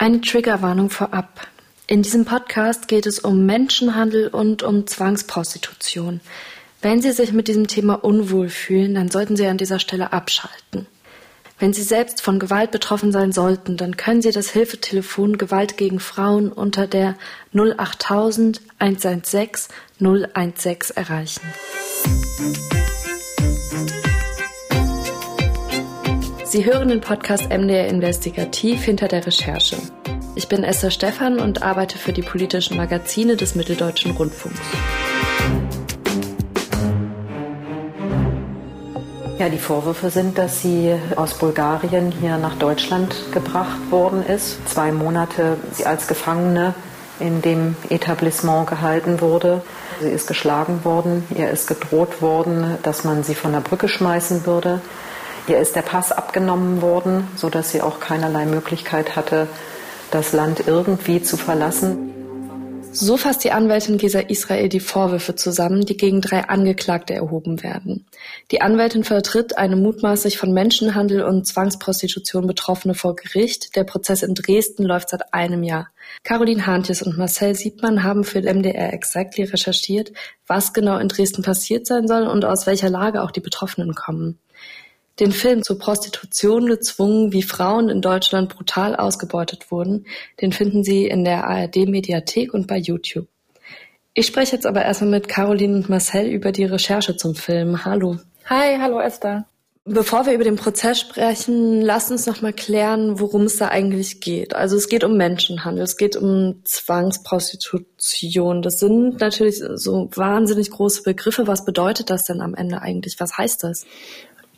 Eine Triggerwarnung vorab. In diesem Podcast geht es um Menschenhandel und um Zwangsprostitution. Wenn Sie sich mit diesem Thema unwohl fühlen, dann sollten Sie an dieser Stelle abschalten. Wenn Sie selbst von Gewalt betroffen sein sollten, dann können Sie das Hilfetelefon Gewalt gegen Frauen unter der 08000 116 016 erreichen. Sie hören den Podcast MDR Investigativ hinter der Recherche. Ich bin Esther Stephan und arbeite für die politischen Magazine des Mitteldeutschen Rundfunks. Ja, die Vorwürfe sind, dass sie aus Bulgarien hier nach Deutschland gebracht worden ist. Zwei Monate sie als Gefangene in dem Etablissement gehalten wurde. Sie ist geschlagen worden, ihr ist gedroht worden, dass man sie von der Brücke schmeißen würde. Ihr ist der Pass abgenommen worden, sodass sie auch keinerlei Möglichkeit hatte, das Land irgendwie zu verlassen. So fasst die Anwältin Gesa Israel die Vorwürfe zusammen, die gegen drei Angeklagte erhoben werden. Die Anwältin vertritt eine mutmaßlich von Menschenhandel und Zwangsprostitution Betroffene vor Gericht. Der Prozess in Dresden läuft seit einem Jahr. Caroline Hantjes und Marcel Siebmann haben für MDR Exactly recherchiert, was genau in Dresden passiert sein soll und aus welcher Lage auch die Betroffenen kommen den Film zur Prostitution gezwungen, wie Frauen in Deutschland brutal ausgebeutet wurden, den finden Sie in der ARD-Mediathek und bei YouTube. Ich spreche jetzt aber erstmal mit Caroline und Marcel über die Recherche zum Film. Hallo. Hi, hallo Esther. Bevor wir über den Prozess sprechen, lasst uns noch mal klären, worum es da eigentlich geht. Also es geht um Menschenhandel, es geht um Zwangsprostitution. Das sind natürlich so wahnsinnig große Begriffe. Was bedeutet das denn am Ende eigentlich? Was heißt das?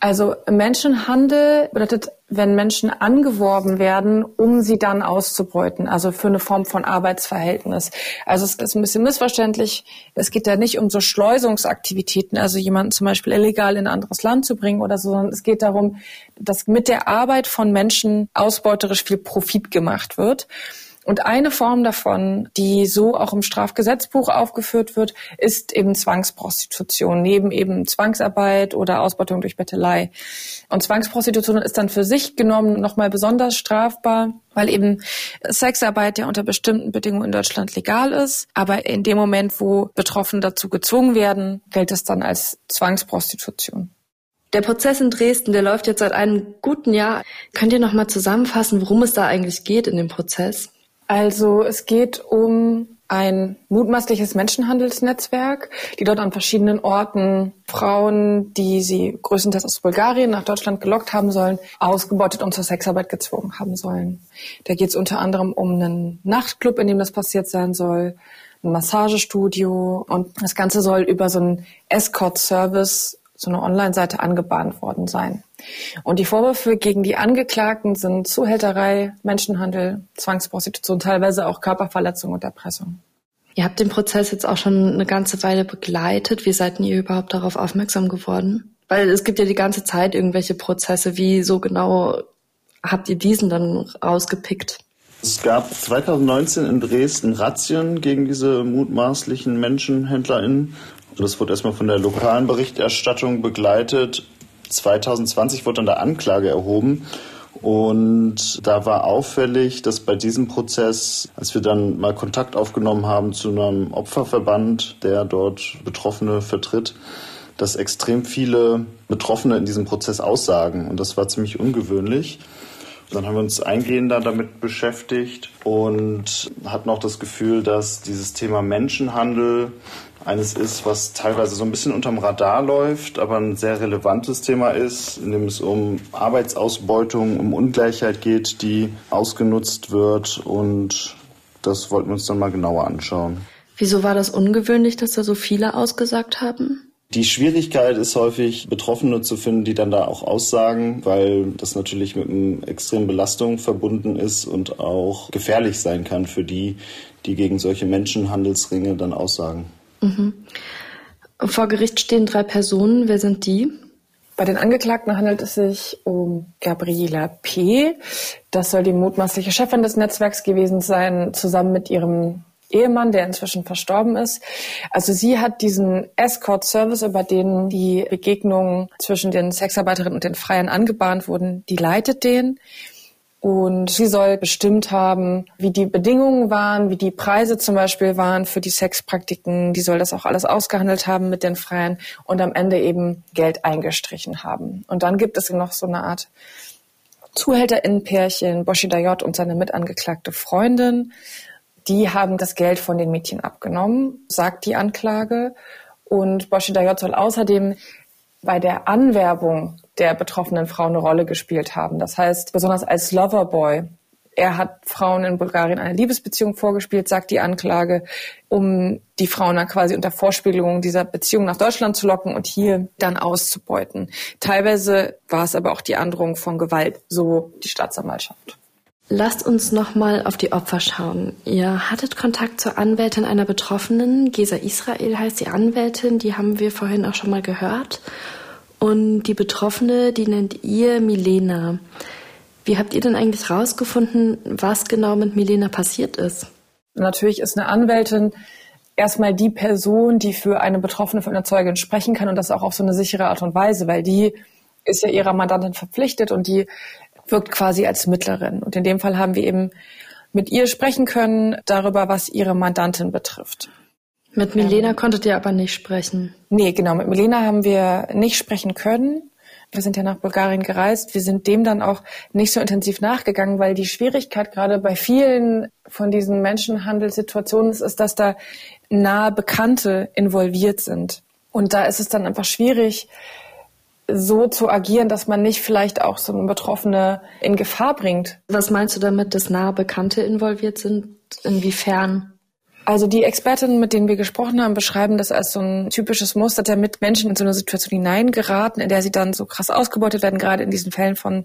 Also Menschenhandel bedeutet, wenn Menschen angeworben werden, um sie dann auszubeuten, also für eine Form von Arbeitsverhältnis. Also es ist ein bisschen missverständlich. Es geht ja nicht um so Schleusungsaktivitäten, also jemanden zum Beispiel illegal in ein anderes Land zu bringen oder so, sondern es geht darum, dass mit der Arbeit von Menschen ausbeuterisch viel Profit gemacht wird. Und eine Form davon, die so auch im Strafgesetzbuch aufgeführt wird, ist eben Zwangsprostitution, neben eben Zwangsarbeit oder Ausbeutung durch Bettelei. Und Zwangsprostitution ist dann für sich genommen nochmal besonders strafbar, weil eben Sexarbeit ja unter bestimmten Bedingungen in Deutschland legal ist. Aber in dem Moment, wo Betroffene dazu gezwungen werden, gilt es dann als Zwangsprostitution. Der Prozess in Dresden, der läuft jetzt seit einem guten Jahr. Könnt ihr noch mal zusammenfassen, worum es da eigentlich geht in dem Prozess? Also es geht um ein mutmaßliches Menschenhandelsnetzwerk, die dort an verschiedenen Orten Frauen, die sie größtenteils aus Bulgarien nach Deutschland gelockt haben sollen, ausgebeutet und zur Sexarbeit gezwungen haben sollen. Da geht es unter anderem um einen Nachtclub, in dem das passiert sein soll, ein Massagestudio und das Ganze soll über so einen Escort-Service so eine Online-Seite angebahnt worden sein. Und die Vorwürfe gegen die Angeklagten sind Zuhälterei, Menschenhandel, Zwangsprostitution, teilweise auch Körperverletzung und Erpressung. Ihr habt den Prozess jetzt auch schon eine ganze Weile begleitet. Wie seid ihr überhaupt darauf aufmerksam geworden? Weil es gibt ja die ganze Zeit irgendwelche Prozesse. Wie so genau habt ihr diesen dann rausgepickt? Es gab 2019 in Dresden Razzien gegen diese mutmaßlichen MenschenhändlerInnen. Das wurde erstmal von der lokalen Berichterstattung begleitet. 2020 wurde dann der Anklage erhoben. Und da war auffällig, dass bei diesem Prozess, als wir dann mal Kontakt aufgenommen haben zu einem Opferverband, der dort Betroffene vertritt, dass extrem viele Betroffene in diesem Prozess aussagen. Und das war ziemlich ungewöhnlich. Dann haben wir uns eingehender damit beschäftigt und hatten auch das Gefühl, dass dieses Thema Menschenhandel eines ist, was teilweise so ein bisschen unterm Radar läuft, aber ein sehr relevantes Thema ist, in dem es um Arbeitsausbeutung, um Ungleichheit geht, die ausgenutzt wird und das wollten wir uns dann mal genauer anschauen. Wieso war das ungewöhnlich, dass da so viele ausgesagt haben? Die Schwierigkeit ist häufig, Betroffene zu finden, die dann da auch aussagen, weil das natürlich mit einer extremen Belastung verbunden ist und auch gefährlich sein kann für die, die gegen solche Menschenhandelsringe dann aussagen. Mhm. Vor Gericht stehen drei Personen. Wer sind die? Bei den Angeklagten handelt es sich um Gabriela P. Das soll die mutmaßliche Chefin des Netzwerks gewesen sein, zusammen mit ihrem Ehemann, der inzwischen verstorben ist. Also sie hat diesen Escort-Service, über den die Begegnungen zwischen den Sexarbeiterinnen und den Freiern angebahnt wurden, die leitet den. Und sie soll bestimmt haben, wie die Bedingungen waren, wie die Preise zum Beispiel waren für die Sexpraktiken. Die soll das auch alles ausgehandelt haben mit den Freien und am Ende eben Geld eingestrichen haben. Und dann gibt es noch so eine Art Zuhälterinnenpärchen, Boshi Dayot und seine mitangeklagte Freundin. Die haben das Geld von den Mädchen abgenommen, sagt die Anklage. Und Boshi Dayot soll außerdem bei der Anwerbung der betroffenen Frau eine Rolle gespielt haben. Das heißt, besonders als Loverboy. Er hat Frauen in Bulgarien eine Liebesbeziehung vorgespielt, sagt die Anklage, um die Frauen dann quasi unter Vorspiegelung dieser Beziehung nach Deutschland zu locken und hier dann auszubeuten. Teilweise war es aber auch die Androhung von Gewalt, so die Staatsanwaltschaft. Lasst uns nochmal auf die Opfer schauen. Ihr hattet Kontakt zur Anwältin einer Betroffenen. Gesa Israel heißt die Anwältin, die haben wir vorhin auch schon mal gehört. Und die Betroffene, die nennt ihr Milena. Wie habt ihr denn eigentlich rausgefunden, was genau mit Milena passiert ist? Natürlich ist eine Anwältin erstmal die Person, die für eine Betroffene von einer Zeugin sprechen kann und das auch auf so eine sichere Art und Weise, weil die ist ja ihrer Mandantin verpflichtet und die wirkt quasi als Mittlerin. Und in dem Fall haben wir eben mit ihr sprechen können darüber, was ihre Mandantin betrifft. Mit Milena ähm, konntet ihr aber nicht sprechen. Nee, genau. Mit Milena haben wir nicht sprechen können. Wir sind ja nach Bulgarien gereist. Wir sind dem dann auch nicht so intensiv nachgegangen, weil die Schwierigkeit gerade bei vielen von diesen Menschenhandelssituationen ist, ist, dass da nahe Bekannte involviert sind. Und da ist es dann einfach schwierig, so zu agieren, dass man nicht vielleicht auch so Betroffene in Gefahr bringt. Was meinst du damit, dass nahe Bekannte involviert sind? Inwiefern? Also die Expertinnen, mit denen wir gesprochen haben, beschreiben das als so ein typisches Muster, damit Menschen in so eine Situation hineingeraten, in der sie dann so krass ausgebeutet werden, gerade in diesen Fällen von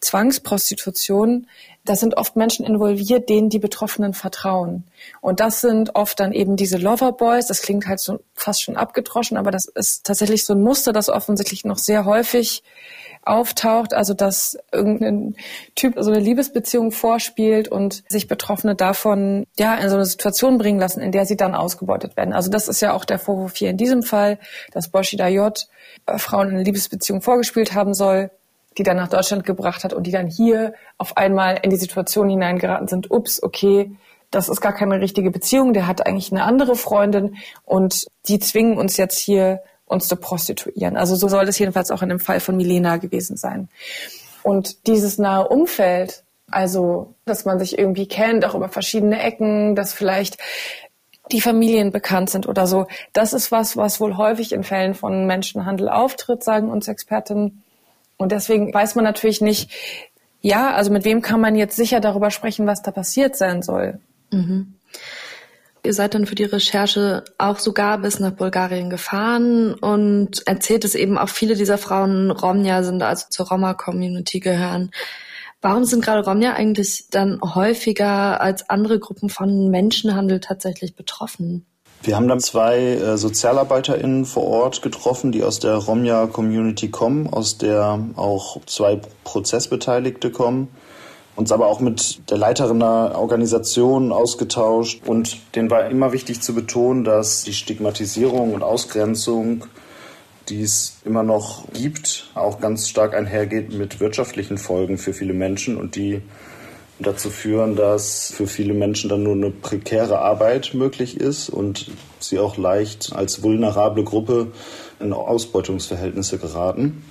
Zwangsprostitution. Da sind oft Menschen involviert, denen die Betroffenen vertrauen. Und das sind oft dann eben diese Loverboys. Das klingt halt so fast schon abgedroschen, aber das ist tatsächlich so ein Muster, das offensichtlich noch sehr häufig auftaucht, also dass irgendein Typ so eine Liebesbeziehung vorspielt und sich Betroffene davon ja in so eine Situation bringen lassen, in der sie dann ausgebeutet werden. Also das ist ja auch der Vorwurf hier in diesem Fall, dass Boshi Dayot äh, Frauen in eine Liebesbeziehung vorgespielt haben soll, die dann nach Deutschland gebracht hat und die dann hier auf einmal in die Situation hineingeraten sind, ups, okay, das ist gar keine richtige Beziehung, der hat eigentlich eine andere Freundin und die zwingen uns jetzt hier uns zu prostituieren. Also so soll es jedenfalls auch in dem Fall von Milena gewesen sein. Und dieses nahe Umfeld, also dass man sich irgendwie kennt, auch über verschiedene Ecken, dass vielleicht die Familien bekannt sind oder so, das ist was, was wohl häufig in Fällen von Menschenhandel auftritt, sagen uns Expertinnen. Und deswegen weiß man natürlich nicht, ja, also mit wem kann man jetzt sicher darüber sprechen, was da passiert sein soll. Mhm. Ihr seid dann für die Recherche auch sogar bis nach Bulgarien gefahren und erzählt es eben auch viele dieser Frauen Romja sind, also zur Roma-Community gehören. Warum sind gerade Romja eigentlich dann häufiger als andere Gruppen von Menschenhandel tatsächlich betroffen? Wir haben dann zwei äh, SozialarbeiterInnen vor Ort getroffen, die aus der Romja-Community kommen, aus der auch zwei Prozessbeteiligte kommen uns aber auch mit der Leiterin der Organisation ausgetauscht. Und denen war immer wichtig zu betonen, dass die Stigmatisierung und Ausgrenzung, die es immer noch gibt, auch ganz stark einhergeht mit wirtschaftlichen Folgen für viele Menschen und die dazu führen, dass für viele Menschen dann nur eine prekäre Arbeit möglich ist und sie auch leicht als vulnerable Gruppe in Ausbeutungsverhältnisse geraten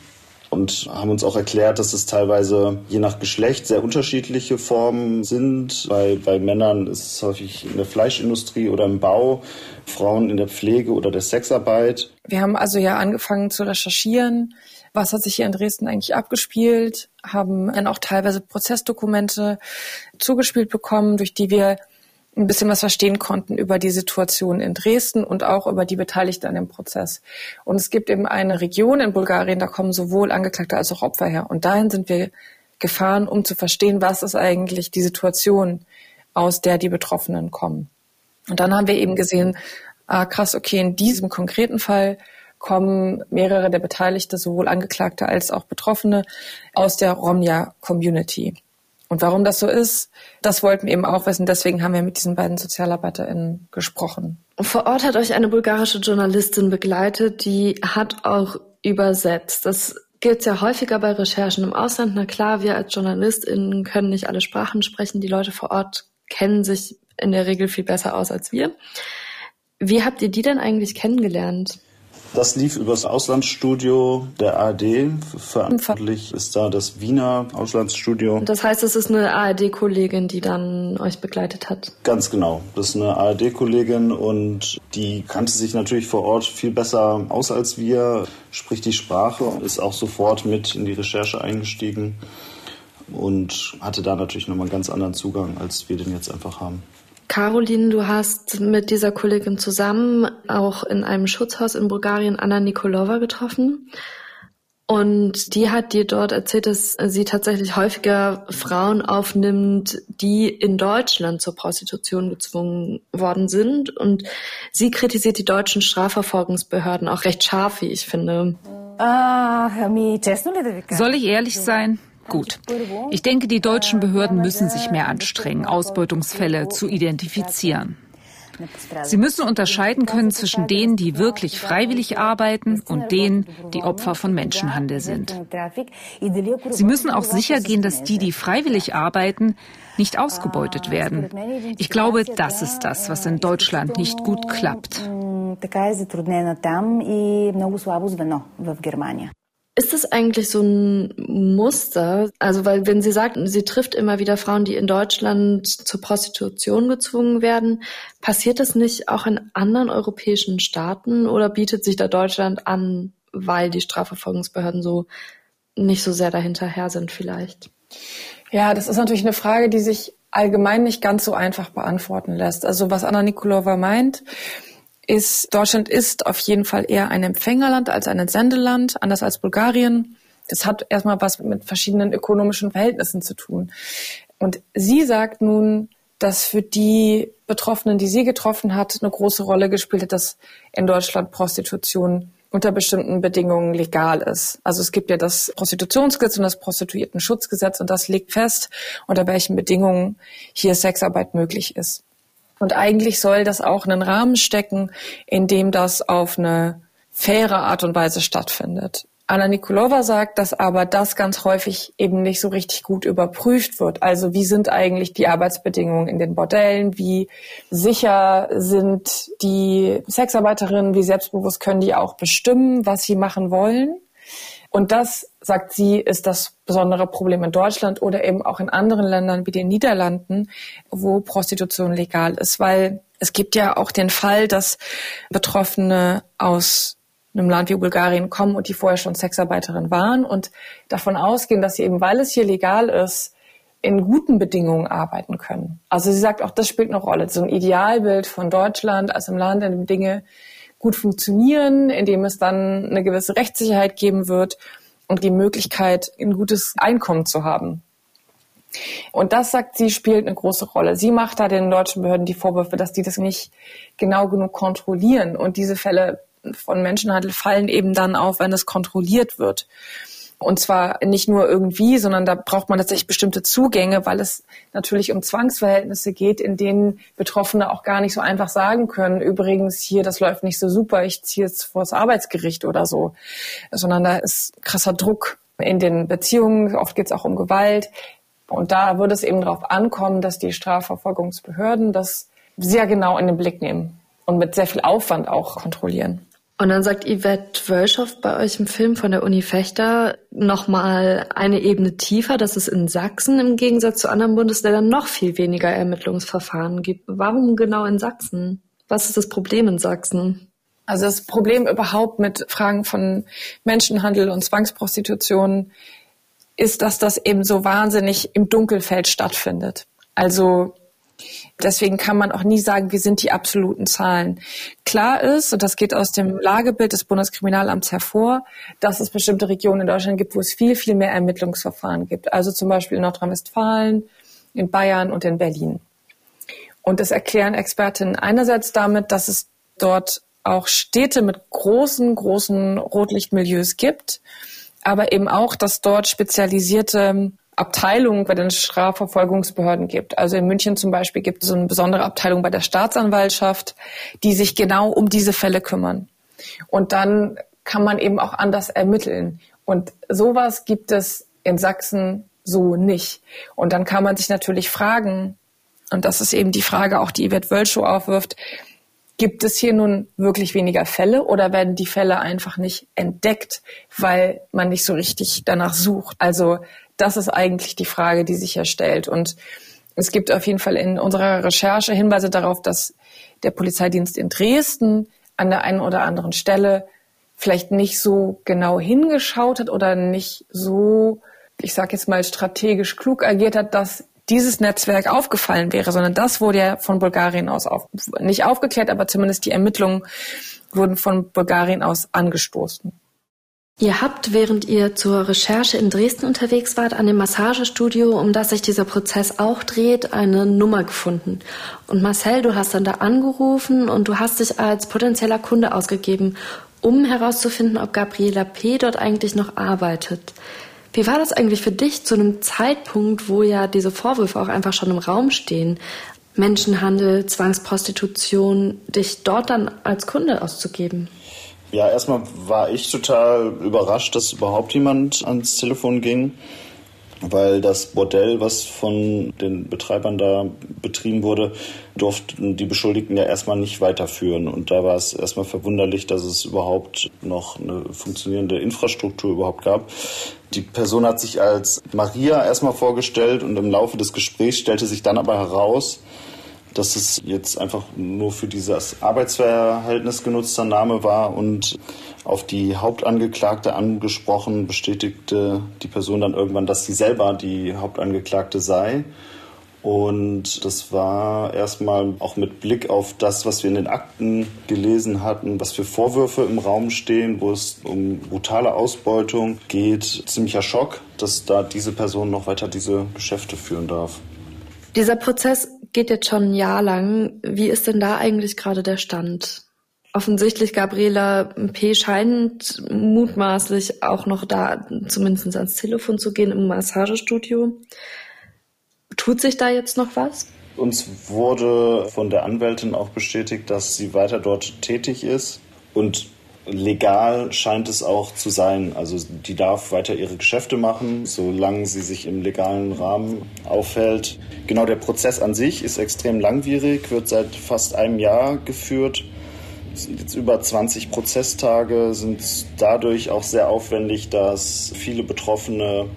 und haben uns auch erklärt, dass es teilweise je nach Geschlecht sehr unterschiedliche Formen sind. Bei, bei Männern ist es häufig in der Fleischindustrie oder im Bau, Frauen in der Pflege oder der Sexarbeit. Wir haben also ja angefangen zu recherchieren. Was hat sich hier in Dresden eigentlich abgespielt? Haben dann auch teilweise Prozessdokumente zugespielt bekommen, durch die wir ein bisschen was verstehen konnten über die Situation in Dresden und auch über die Beteiligten an dem Prozess. Und es gibt eben eine Region in Bulgarien, da kommen sowohl Angeklagte als auch Opfer her. Und dahin sind wir gefahren, um zu verstehen, was ist eigentlich die Situation, aus der die Betroffenen kommen. Und dann haben wir eben gesehen, ah, krass, okay, in diesem konkreten Fall kommen mehrere der Beteiligten, sowohl Angeklagte als auch Betroffene, aus der Romja-Community. Und warum das so ist, das wollten wir eben auch wissen. Deswegen haben wir mit diesen beiden SozialarbeiterInnen gesprochen. Vor Ort hat euch eine bulgarische Journalistin begleitet, die hat auch übersetzt. Das gilt ja häufiger bei Recherchen im Ausland. Na klar, wir als JournalistInnen können nicht alle Sprachen sprechen. Die Leute vor Ort kennen sich in der Regel viel besser aus als wir. Wie habt ihr die denn eigentlich kennengelernt? Das lief übers Auslandsstudio der ARD. Verantwortlich ist da das Wiener Auslandsstudio. Das heißt, es ist eine ARD-Kollegin, die dann euch begleitet hat? Ganz genau. Das ist eine ARD-Kollegin und die kannte sich natürlich vor Ort viel besser aus als wir, spricht die Sprache, ist auch sofort mit in die Recherche eingestiegen und hatte da natürlich nochmal einen ganz anderen Zugang, als wir den jetzt einfach haben. Caroline, du hast mit dieser Kollegin zusammen auch in einem Schutzhaus in Bulgarien Anna Nikolova getroffen. Und die hat dir dort erzählt, dass sie tatsächlich häufiger Frauen aufnimmt, die in Deutschland zur Prostitution gezwungen worden sind. Und sie kritisiert die deutschen Strafverfolgungsbehörden auch recht scharf, wie ich finde. Soll ich ehrlich sein? Gut. Ich denke, die deutschen Behörden müssen sich mehr anstrengen, Ausbeutungsfälle zu identifizieren. Sie müssen unterscheiden können zwischen denen, die wirklich freiwillig arbeiten und denen, die Opfer von Menschenhandel sind. Sie müssen auch sicher gehen, dass die, die freiwillig arbeiten, nicht ausgebeutet werden. Ich glaube, das ist das, was in Deutschland nicht gut klappt. Ist das eigentlich so ein Muster? Also, weil wenn Sie sagt, sie trifft immer wieder Frauen, die in Deutschland zur Prostitution gezwungen werden, passiert das nicht auch in anderen europäischen Staaten oder bietet sich da Deutschland an, weil die Strafverfolgungsbehörden so nicht so sehr dahinterher sind vielleicht? Ja, das ist natürlich eine Frage, die sich allgemein nicht ganz so einfach beantworten lässt. Also was Anna Nikolova meint, ist, Deutschland ist auf jeden Fall eher ein Empfängerland als ein Entsendeland, anders als Bulgarien. Das hat erstmal was mit verschiedenen ökonomischen Verhältnissen zu tun. Und sie sagt nun, dass für die Betroffenen, die sie getroffen hat, eine große Rolle gespielt hat, dass in Deutschland Prostitution unter bestimmten Bedingungen legal ist. Also es gibt ja das Prostitutionsgesetz und das Prostituiertenschutzgesetz und das legt fest, unter welchen Bedingungen hier Sexarbeit möglich ist. Und eigentlich soll das auch einen Rahmen stecken, in dem das auf eine faire Art und Weise stattfindet. Anna Nikolova sagt, dass aber das ganz häufig eben nicht so richtig gut überprüft wird. Also wie sind eigentlich die Arbeitsbedingungen in den Bordellen? Wie sicher sind die Sexarbeiterinnen? Wie selbstbewusst können die auch bestimmen, was sie machen wollen? Und das, sagt sie, ist das besondere Problem in Deutschland oder eben auch in anderen Ländern wie den Niederlanden, wo Prostitution legal ist, weil es gibt ja auch den Fall, dass Betroffene aus einem Land wie Bulgarien kommen und die vorher schon Sexarbeiterin waren und davon ausgehen, dass sie eben, weil es hier legal ist, in guten Bedingungen arbeiten können. Also sie sagt auch, das spielt eine Rolle. So ein Idealbild von Deutschland als einem Land, in dem Dinge gut funktionieren, indem es dann eine gewisse Rechtssicherheit geben wird und die Möglichkeit, ein gutes Einkommen zu haben. Und das, sagt sie, spielt eine große Rolle. Sie macht da den deutschen Behörden die Vorwürfe, dass die das nicht genau genug kontrollieren. Und diese Fälle von Menschenhandel fallen eben dann auf, wenn es kontrolliert wird. Und zwar nicht nur irgendwie, sondern da braucht man tatsächlich bestimmte Zugänge, weil es natürlich um Zwangsverhältnisse geht, in denen Betroffene auch gar nicht so einfach sagen können, übrigens hier, das läuft nicht so super, ich ziehe jetzt vor das Arbeitsgericht oder so. Sondern da ist krasser Druck in den Beziehungen, oft geht es auch um Gewalt. Und da würde es eben darauf ankommen, dass die Strafverfolgungsbehörden das sehr genau in den Blick nehmen und mit sehr viel Aufwand auch kontrollieren. Und dann sagt Yvette Wölschow bei euch im Film von der Uni Fechter nochmal eine Ebene tiefer, dass es in Sachsen im Gegensatz zu anderen Bundesländern noch viel weniger Ermittlungsverfahren gibt. Warum genau in Sachsen? Was ist das Problem in Sachsen? Also das Problem überhaupt mit Fragen von Menschenhandel und Zwangsprostitution ist, dass das eben so wahnsinnig im Dunkelfeld stattfindet. Also Deswegen kann man auch nie sagen, wie sind die absoluten Zahlen. Klar ist, und das geht aus dem Lagebild des Bundeskriminalamts hervor, dass es bestimmte Regionen in Deutschland gibt, wo es viel, viel mehr Ermittlungsverfahren gibt. Also zum Beispiel in Nordrhein-Westfalen, in Bayern und in Berlin. Und das erklären Expertinnen einerseits damit, dass es dort auch Städte mit großen, großen Rotlichtmilieus gibt, aber eben auch, dass dort spezialisierte Abteilungen bei den Strafverfolgungsbehörden gibt. Also in München zum Beispiel gibt es eine besondere Abteilung bei der Staatsanwaltschaft, die sich genau um diese Fälle kümmern. Und dann kann man eben auch anders ermitteln. Und sowas gibt es in Sachsen so nicht. Und dann kann man sich natürlich fragen, und das ist eben die Frage auch, die Yvette Wölschow aufwirft, gibt es hier nun wirklich weniger Fälle oder werden die Fälle einfach nicht entdeckt, weil man nicht so richtig danach sucht? Also das ist eigentlich die Frage, die sich hier stellt. Und es gibt auf jeden Fall in unserer Recherche Hinweise darauf, dass der Polizeidienst in Dresden an der einen oder anderen Stelle vielleicht nicht so genau hingeschaut hat oder nicht so, ich sage jetzt mal, strategisch klug agiert hat, dass dieses Netzwerk aufgefallen wäre, sondern das wurde ja von Bulgarien aus auf, nicht aufgeklärt, aber zumindest die Ermittlungen wurden von Bulgarien aus angestoßen. Ihr habt, während ihr zur Recherche in Dresden unterwegs wart, an dem Massagestudio, um das sich dieser Prozess auch dreht, eine Nummer gefunden. Und Marcel, du hast dann da angerufen und du hast dich als potenzieller Kunde ausgegeben, um herauszufinden, ob Gabriela P. dort eigentlich noch arbeitet. Wie war das eigentlich für dich zu einem Zeitpunkt, wo ja diese Vorwürfe auch einfach schon im Raum stehen? Menschenhandel, Zwangsprostitution, dich dort dann als Kunde auszugeben? Ja, erstmal war ich total überrascht, dass überhaupt jemand ans Telefon ging, weil das Bordell, was von den Betreibern da betrieben wurde, durften die Beschuldigten ja erstmal nicht weiterführen. Und da war es erstmal verwunderlich, dass es überhaupt noch eine funktionierende Infrastruktur überhaupt gab. Die Person hat sich als Maria erstmal vorgestellt und im Laufe des Gesprächs stellte sich dann aber heraus, dass es jetzt einfach nur für dieses Arbeitsverhältnis genutzter Name war und auf die Hauptangeklagte angesprochen, bestätigte die Person dann irgendwann, dass sie selber die Hauptangeklagte sei. Und das war erstmal auch mit Blick auf das, was wir in den Akten gelesen hatten, was für Vorwürfe im Raum stehen, wo es um brutale Ausbeutung geht, ziemlicher Schock, dass da diese Person noch weiter diese Geschäfte führen darf. Dieser Prozess geht jetzt schon ein Jahr lang. Wie ist denn da eigentlich gerade der Stand? Offensichtlich Gabriela P. scheint mutmaßlich auch noch da zumindest ans Telefon zu gehen im Massagestudio. Tut sich da jetzt noch was? Uns wurde von der Anwältin auch bestätigt, dass sie weiter dort tätig ist. Und legal scheint es auch zu sein. Also die darf weiter ihre Geschäfte machen, solange sie sich im legalen Rahmen aufhält. Genau der Prozess an sich ist extrem langwierig, wird seit fast einem Jahr geführt. Es sind jetzt über 20 Prozesstage, sind dadurch auch sehr aufwendig, dass viele Betroffene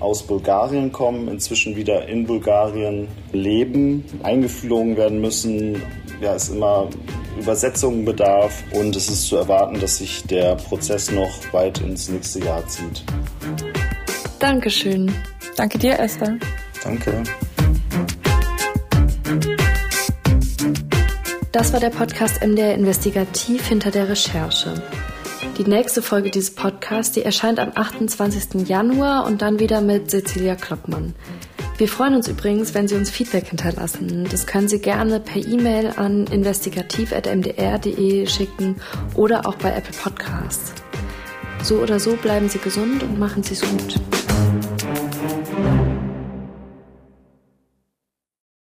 aus Bulgarien kommen, inzwischen wieder in Bulgarien leben, eingeflogen werden müssen. Ja, es immer Übersetzungen bedarf und es ist zu erwarten, dass sich der Prozess noch weit ins nächste Jahr zieht. Dankeschön. Danke dir, Esther. Danke. Das war der Podcast MDR Investigativ hinter der Recherche. Die nächste Folge dieses Podcasts, die erscheint am 28. Januar und dann wieder mit Cecilia Kloppmann. Wir freuen uns übrigens, wenn Sie uns Feedback hinterlassen. Das können Sie gerne per E-Mail an investigativ.mdr.de schicken oder auch bei Apple Podcasts. So oder so bleiben Sie gesund und machen Sie es gut.